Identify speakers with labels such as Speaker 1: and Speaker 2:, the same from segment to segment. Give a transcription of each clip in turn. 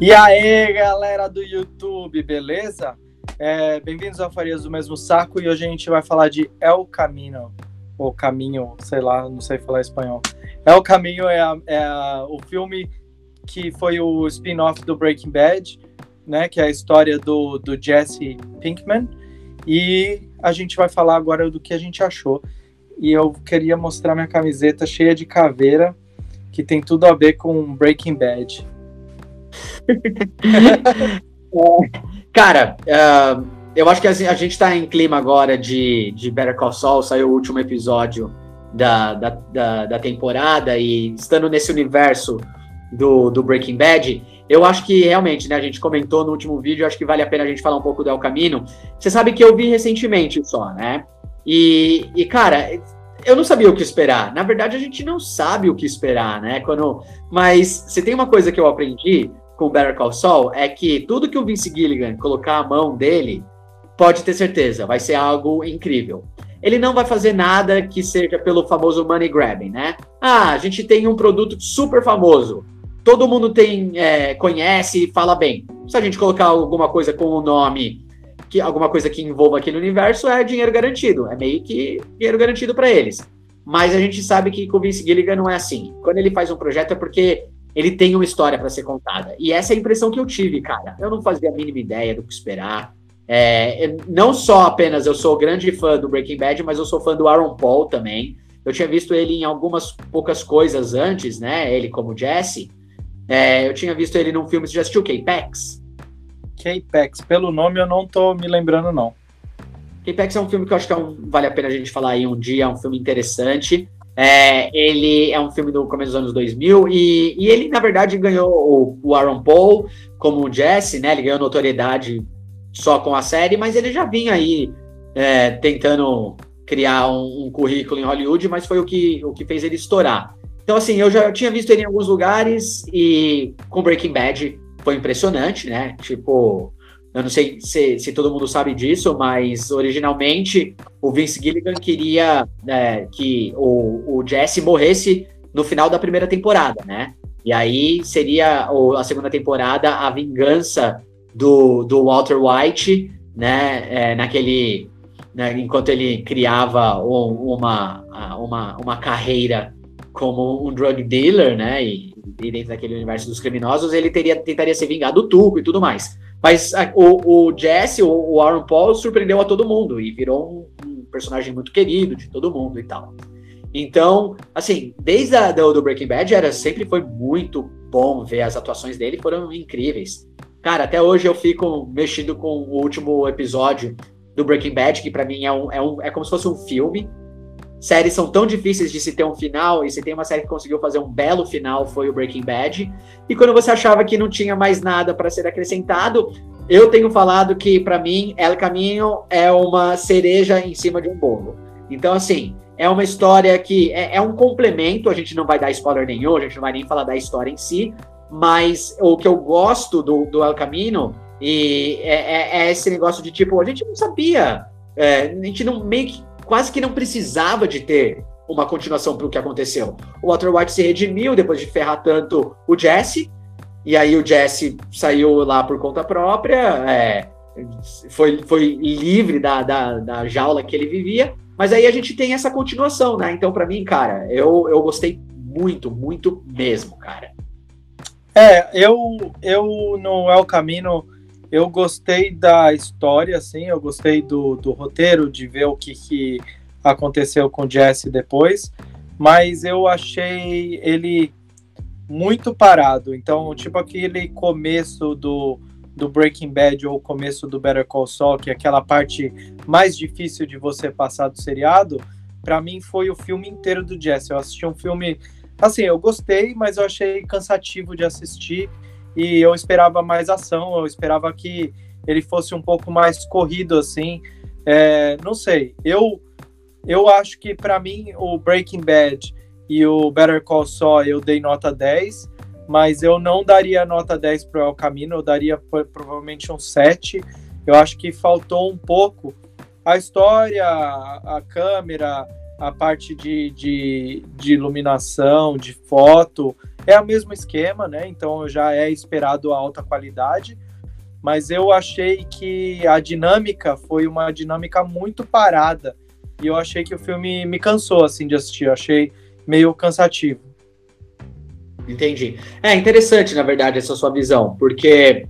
Speaker 1: E aí, galera do YouTube, beleza? É, Bem-vindos ao Farias do Mesmo Saco e hoje a gente vai falar de El Camino, ou Caminho, sei lá, não sei falar espanhol. El Caminho é, a, é a, o filme que foi o spin-off do Breaking Bad, né, que é a história do, do Jesse Pinkman, e a gente vai falar agora do que a gente achou. E eu queria mostrar minha camiseta cheia de caveira, que tem tudo a ver com Breaking Bad.
Speaker 2: Cara, uh, eu acho que assim, a gente tá em clima agora de, de Better Call Saul, saiu o último episódio da, da, da, da temporada, e estando nesse universo do, do Breaking Bad, eu acho que realmente, né, a gente comentou no último vídeo, acho que vale a pena a gente falar um pouco do El Camino. Você sabe que eu vi recentemente só, né? E, e cara, eu não sabia o que esperar. Na verdade, a gente não sabe o que esperar, né? Quando, mas se tem uma coisa que eu aprendi com o Better Call Saul é que tudo que o Vince Gilligan colocar a mão dele, pode ter certeza, vai ser algo incrível. Ele não vai fazer nada que seja pelo famoso money grabbing, né? Ah, a gente tem um produto super famoso, todo mundo tem é, conhece e fala bem. Se a gente colocar alguma coisa com o nome que alguma coisa que envolva aquele universo é dinheiro garantido, é meio que dinheiro garantido para eles. Mas a gente sabe que com o Vince Gilligan não é assim. Quando ele faz um projeto é porque ele tem uma história para ser contada. E essa é a impressão que eu tive, cara. Eu não fazia a mínima ideia do que esperar. É, não só apenas eu sou grande fã do Breaking Bad, mas eu sou fã do Aaron Paul também. Eu tinha visto ele em algumas poucas coisas antes, né? Ele como Jesse. É, eu tinha visto ele num filme, você já assistiu K-Pax?
Speaker 1: K-Pax. Pelo nome eu não tô me lembrando, não.
Speaker 2: K-Pax é um filme que eu acho que é um, vale a pena a gente falar aí um dia, é um filme interessante. É, ele é um filme do começo dos anos 2000 e, e ele, na verdade, ganhou o, o, Aaron Paul como Jesse, né? Ele ganhou notoriedade só com a série, mas ele já vinha aí é, tentando criar um, um, currículo em Hollywood, mas foi o que, o que fez ele estourar. Então, assim, eu já tinha visto ele em alguns lugares e com Breaking Bad foi impressionante, né? Tipo, eu não sei se, se todo mundo sabe disso, mas originalmente o Vince Gilligan queria é, que o, o Jesse morresse no final da primeira temporada, né? E aí seria a segunda temporada a vingança do, do Walter White, né? É, naquele. Né, enquanto ele criava um, uma, uma, uma carreira como um drug dealer, né? E, e, dentro daquele universo dos criminosos, ele teria, tentaria se vingar do Tuco e tudo mais. Mas a, o, o Jesse, o, o, Aaron Paul, surpreendeu a todo mundo e virou um, um, personagem muito querido de todo mundo e tal. Então, assim, desde a, do, do Breaking Bad, era, sempre foi muito bom ver as atuações dele, foram incríveis. Cara, até hoje eu fico mexido com o último episódio do Breaking Bad, que para mim é, um, é, um, é como se fosse um filme séries são tão difíceis de se ter um final, e se tem uma série que conseguiu fazer um belo final, foi o Breaking Bad. E quando você achava que não tinha mais nada para ser acrescentado, eu tenho falado que, para mim, El Caminho é uma cereja em cima de um bolo. Então, assim, é uma história que é, é um complemento, a gente não vai dar spoiler nenhum, a gente não vai nem falar da história em si, mas o que eu gosto do, do El Camino e é, é, é, esse negócio de tipo, a gente não sabia, é, a gente não meio que quase que não precisava de ter uma continuação para o que aconteceu. O Walter White se redimiu depois de ferrar tanto o Jesse, e aí o Jesse saiu lá por conta própria, é, foi, foi livre da, da, da, jaula que ele vivia, mas aí a gente tem essa continuação, né? Então, para mim, cara, eu, eu gostei muito, muito mesmo, cara.
Speaker 1: É, eu, eu no El Camino eu gostei da história, assim, eu gostei do, do roteiro, de ver o que, que aconteceu com o Jesse depois, mas eu achei ele muito parado. Então, tipo aquele começo do, do Breaking Bad ou começo do Better Call Saul, que é aquela parte mais difícil de você passar do seriado, para mim foi o filme inteiro do Jesse. Eu assisti um filme, assim, eu gostei, mas eu achei cansativo de assistir e eu esperava mais ação, eu esperava que ele fosse um pouco mais corrido assim. É, não sei, eu eu acho que para mim o Breaking Bad e o Better Call Saul eu dei nota 10, mas eu não daria nota 10 para o El Camino, eu daria provavelmente um 7. Eu acho que faltou um pouco a história, a câmera, a parte de, de, de iluminação, de foto, é o mesmo esquema, né? Então já é esperado a alta qualidade, mas eu achei que a dinâmica foi uma dinâmica muito parada e eu achei que o filme me cansou assim de assistir, eu achei meio cansativo.
Speaker 2: Entendi. É interessante, na verdade, essa sua visão, porque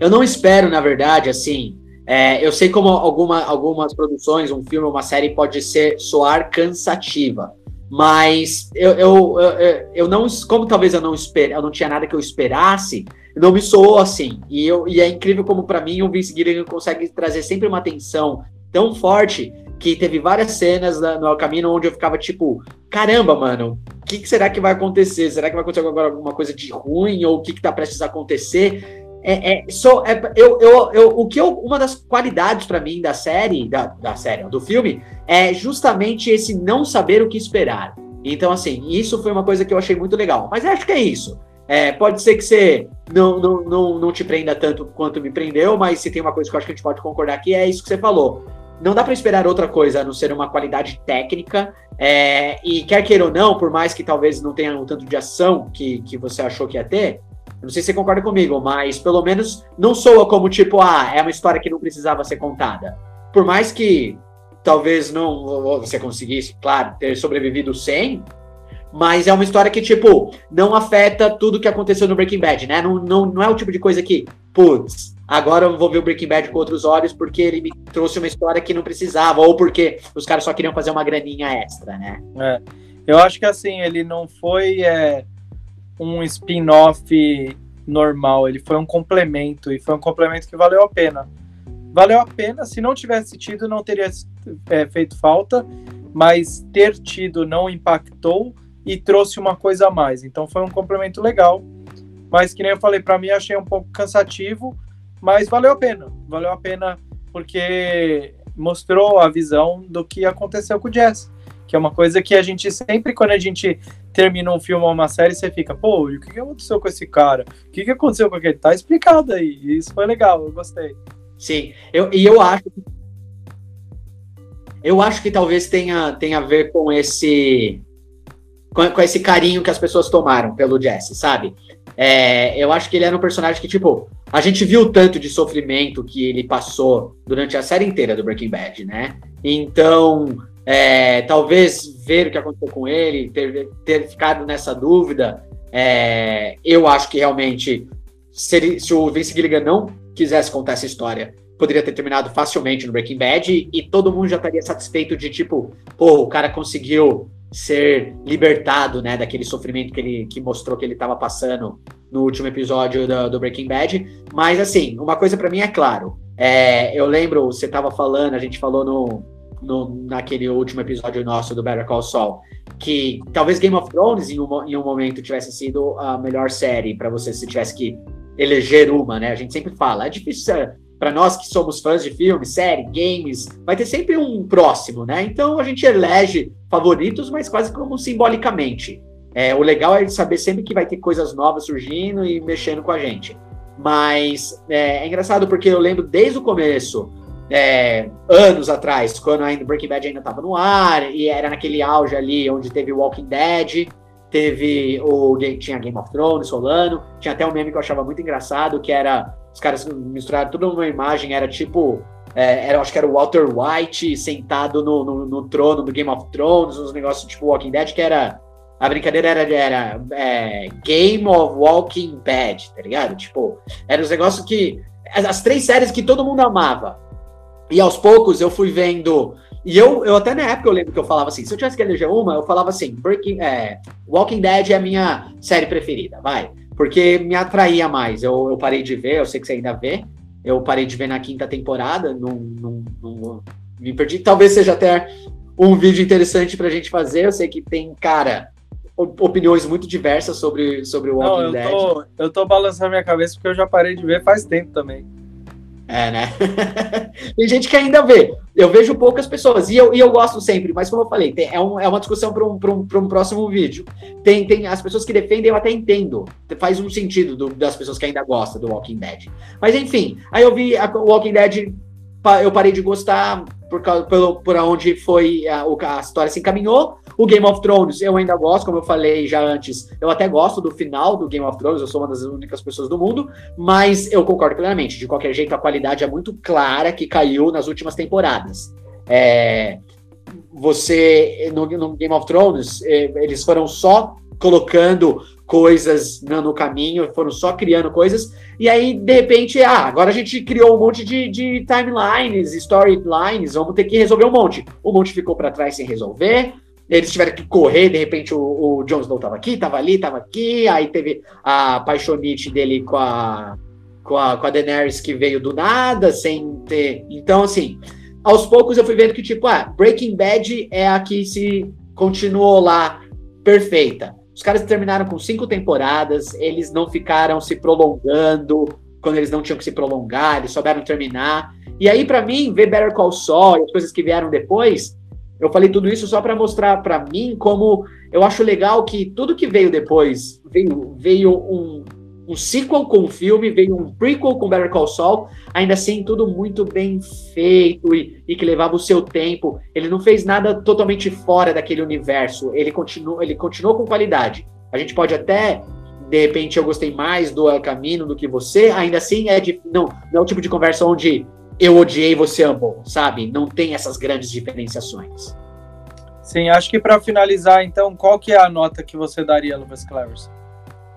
Speaker 2: eu não espero, na verdade, assim. É, eu sei como alguma, algumas produções, um filme, uma série pode ser soar cansativa, mas eu, eu, eu, eu não, como talvez eu não espere, eu não tinha nada que eu esperasse, não me soou assim. E, eu, e é incrível como para mim o Vince Gilligan consegue trazer sempre uma tensão tão forte que teve várias cenas no caminho onde eu ficava tipo, caramba, mano, o que, que, será que vai acontecer? Será que vai acontecer agora alguma coisa de ruim ou o que, que tá prestes a acontecer? É, é, só, é, eu, eu, eu, o que eu, uma das qualidades para mim da série, da, da série, do filme, é justamente esse não saber o que esperar. Então, assim, isso foi uma coisa que eu achei muito legal. Mas acho que é isso. É, pode ser que você não, não, não, não te prenda tanto quanto me prendeu, mas se tem uma coisa que eu acho que a gente pode concordar aqui, é isso que você falou não dá para esperar outra coisa a não ser uma qualidade técnica. É, e quer queira ou não, por mais que talvez não tenha um tanto de ação que, que você achou que ia ter, não sei se você concorda comigo, mas pelo menos não soa como tipo, ah, é uma história que não precisava ser contada. Por mais que talvez não você conseguisse, claro, ter sobrevivido sem, mas é uma história que, tipo, não afeta tudo que aconteceu no Breaking Bad, né? Não, não, não é o tipo de coisa que, putz, agora eu vou ver o Breaking Bad com outros olhos porque ele me trouxe uma história que não precisava, ou porque os caras só queriam fazer uma graninha extra, né?
Speaker 1: É. Eu acho que assim, ele não foi é, um spin-off normal, ele foi um complemento, e foi um complemento que valeu a pena. Valeu a pena, se não tivesse tido, não teria é, feito falta, mas ter tido não impactou e trouxe uma coisa a mais. Então foi um complemento legal. Mas que nem eu falei, para mim achei um pouco cansativo, mas valeu a pena. Valeu a pena porque mostrou a visão do que aconteceu com o Jess. Que é uma coisa que a gente sempre, quando a gente termina um filme ou uma série, você fica, pô, o que aconteceu com esse cara? O que aconteceu com aquele? Tá explicado aí. Isso foi legal, eu gostei.
Speaker 2: Sim, eu, e eu acho. Eu acho que talvez tenha, tenha a ver com esse. Com, com esse carinho que as pessoas tomaram pelo Jesse, sabe? É, eu acho que ele era um personagem que, tipo, a gente viu tanto de sofrimento que ele passou durante a série inteira do Breaking Bad, né? Então, é, talvez ver o que aconteceu com ele, ter, ter ficado nessa dúvida, é, eu acho que realmente, se, ele, se o Vince Gilligan não quisesse contar essa história, poderia ter terminado facilmente no Breaking Bad e, todo mundo já estaria satisfeito de tipo, pô, o cara conseguiu ser libertado, né, daquele sofrimento que ele que mostrou que ele estava passando no último episódio do, do, Breaking Bad. Mas assim, uma coisa para mim é claro. É, eu lembro, você estava falando, a gente falou no, no, naquele último episódio nosso do Better Call Saul, que talvez Game of Thrones em um, em um momento tivesse sido a melhor série para você se tivesse que eleger uma, né? A gente sempre fala, é difícil para nós que somos fãs de filmes, série, games, vai ter sempre um próximo, né? Então a gente elege favoritos, mas quase como simbolicamente. É, o legal é saber sempre que vai ter coisas novas surgindo e mexendo com a gente. Mas é, é engraçado porque eu lembro desde o começo, é, anos atrás, quando ainda Breaking Bad ainda estava no ar, e era naquele auge ali onde teve Walking Dead, teve o tinha Game of Thrones rolando, tinha até um meme que eu achava muito engraçado, que era os caras misturaram tudo numa imagem, era tipo. É, era, acho que era o Walter White sentado no, no, no, trono do Game of Thrones, uns negócios tipo Walking Dead, que era. A brincadeira era, era é, Game of Walking Bad, tá ligado? Tipo, eram os negócios que. As, as três séries que todo mundo amava. E aos poucos eu fui vendo. E eu, eu até na época eu lembro que eu falava assim: se eu tivesse que eleger uma, eu falava assim: Breaking, é, Walking Dead é a minha série preferida, vai porque me atraía mais. Eu, eu parei de ver, eu sei que você ainda vê. Eu parei de ver na quinta temporada, não, não, não me perdi. Talvez seja até um vídeo interessante para a gente fazer. Eu sei que tem, cara, opiniões muito diversas sobre, sobre o Walking não, eu Dead.
Speaker 1: Tô, eu tô balançando minha cabeça porque eu já parei de ver faz tempo também.
Speaker 2: É, né? tem gente que ainda vê. Eu vejo poucas pessoas. E eu, e eu gosto sempre, mas como eu falei, tem, é, um, é uma discussão para um, um, um próximo vídeo. Tem, tem as pessoas que defendem, eu até entendo. Faz um sentido do, das pessoas que ainda gostam do Walking Dead. Mas enfim, aí eu vi o Walking Dead, eu parei de gostar por, pelo, por onde foi a, a história se encaminhou. O Game of Thrones eu ainda gosto, como eu falei já antes, eu até gosto do final do Game of Thrones, eu sou uma das únicas pessoas do mundo, mas eu concordo plenamente. De qualquer jeito, a qualidade é muito clara que caiu nas últimas temporadas. É, você, no, no Game of Thrones, é, eles foram só colocando coisas no, caminho, foram só criando coisas, e aí, de repente, ah, agora a gente criou um monte de, de timelines, storylines, vamos ter que resolver um monte. O monte ficou para trás sem resolver, eles tiveram que correr, de repente o, o Jon Snow tava aqui, tava ali, tava aqui, aí teve a paixonite dele com a, com a, com a Daenerys que veio do nada, sem ter... Então, assim, aos poucos eu fui vendo que, tipo, ah, Breaking Bad é a que se continuou lá perfeita. Os caras terminaram com cinco temporadas, eles não ficaram se prolongando quando eles não tinham que se prolongar, eles souberam terminar. E aí, para mim, ver Better Call Saul e as coisas que vieram depois, eu falei tudo isso só para mostrar para mim como eu acho legal que tudo que veio depois veio, veio um, um sequel com o filme, veio um prequel com Better Call Saul, ainda assim tudo muito bem feito e, e, que levava o seu tempo. Ele não fez nada totalmente fora daquele universo, ele continuou, ele continuou com qualidade. A gente pode até, de repente, eu gostei mais do El Camino do que você, ainda assim é de, não, não é o tipo de conversa onde eu odiei, você amou, sabe? Não tem essas grandes diferenciações.
Speaker 1: Sim, acho que para finalizar, então, qual que é a nota que você daria, Lucas Clevers?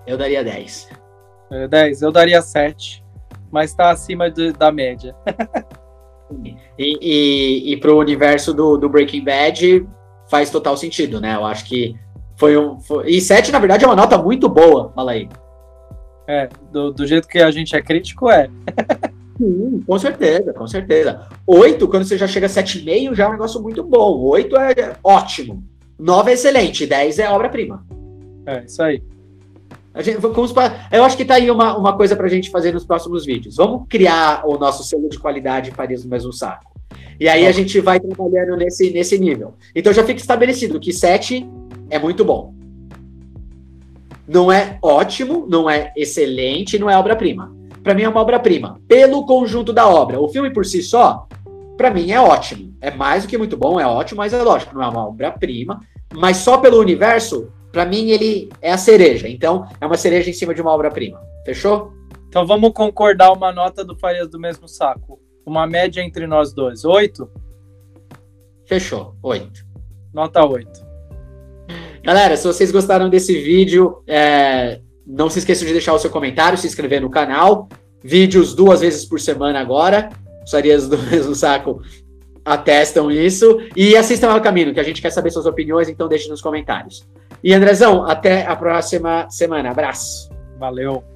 Speaker 2: Eu daria 10.
Speaker 1: 10, eu daria 7, mas está acima de, da média.
Speaker 2: e e, e para o universo do, do Breaking Bad faz total sentido, né? Eu acho que foi um. Foi... E 7, na verdade, é uma nota muito boa, fala aí.
Speaker 1: É, do, do jeito que a gente é crítico, é.
Speaker 2: Sim, com certeza, com certeza. 8, quando você já chega a 7,5, já é um negócio muito bom. 8 é ótimo. 9 é excelente, 10 é obra-prima.
Speaker 1: É, isso aí.
Speaker 2: Gente, vamos pra, eu acho que tá aí uma, uma coisa para a gente fazer nos próximos vídeos. Vamos criar o nosso selo de qualidade Farias no mesmo saco. E aí a gente vai trabalhando nesse, nesse nível. Então já fica estabelecido que 7 é muito bom. Não é ótimo, não é excelente, não é obra-prima. Para mim é uma obra-prima, pelo conjunto da obra. O filme por si só, para mim é ótimo. É mais do que muito bom, é ótimo, mas é lógico, não é uma obra-prima. Mas só pelo universo, para mim, ele é a cereja. Então, é uma cereja em cima de uma obra-prima. Fechou?
Speaker 1: Então, vamos concordar uma nota do Farias do mesmo saco. Uma média entre nós dois. Oito?
Speaker 2: Fechou. Oito.
Speaker 1: Nota oito.
Speaker 2: Galera, se vocês gostaram desse vídeo, é... não se esqueçam de deixar o seu comentário, se inscrever no canal. Vídeos duas vezes por semana agora. Os Farias do mesmo saco atestam isso. E assistam ao caminho, que a gente quer saber suas opiniões, então deixe nos comentários. E Andrezão, até a próxima semana. Abraço.
Speaker 1: Valeu.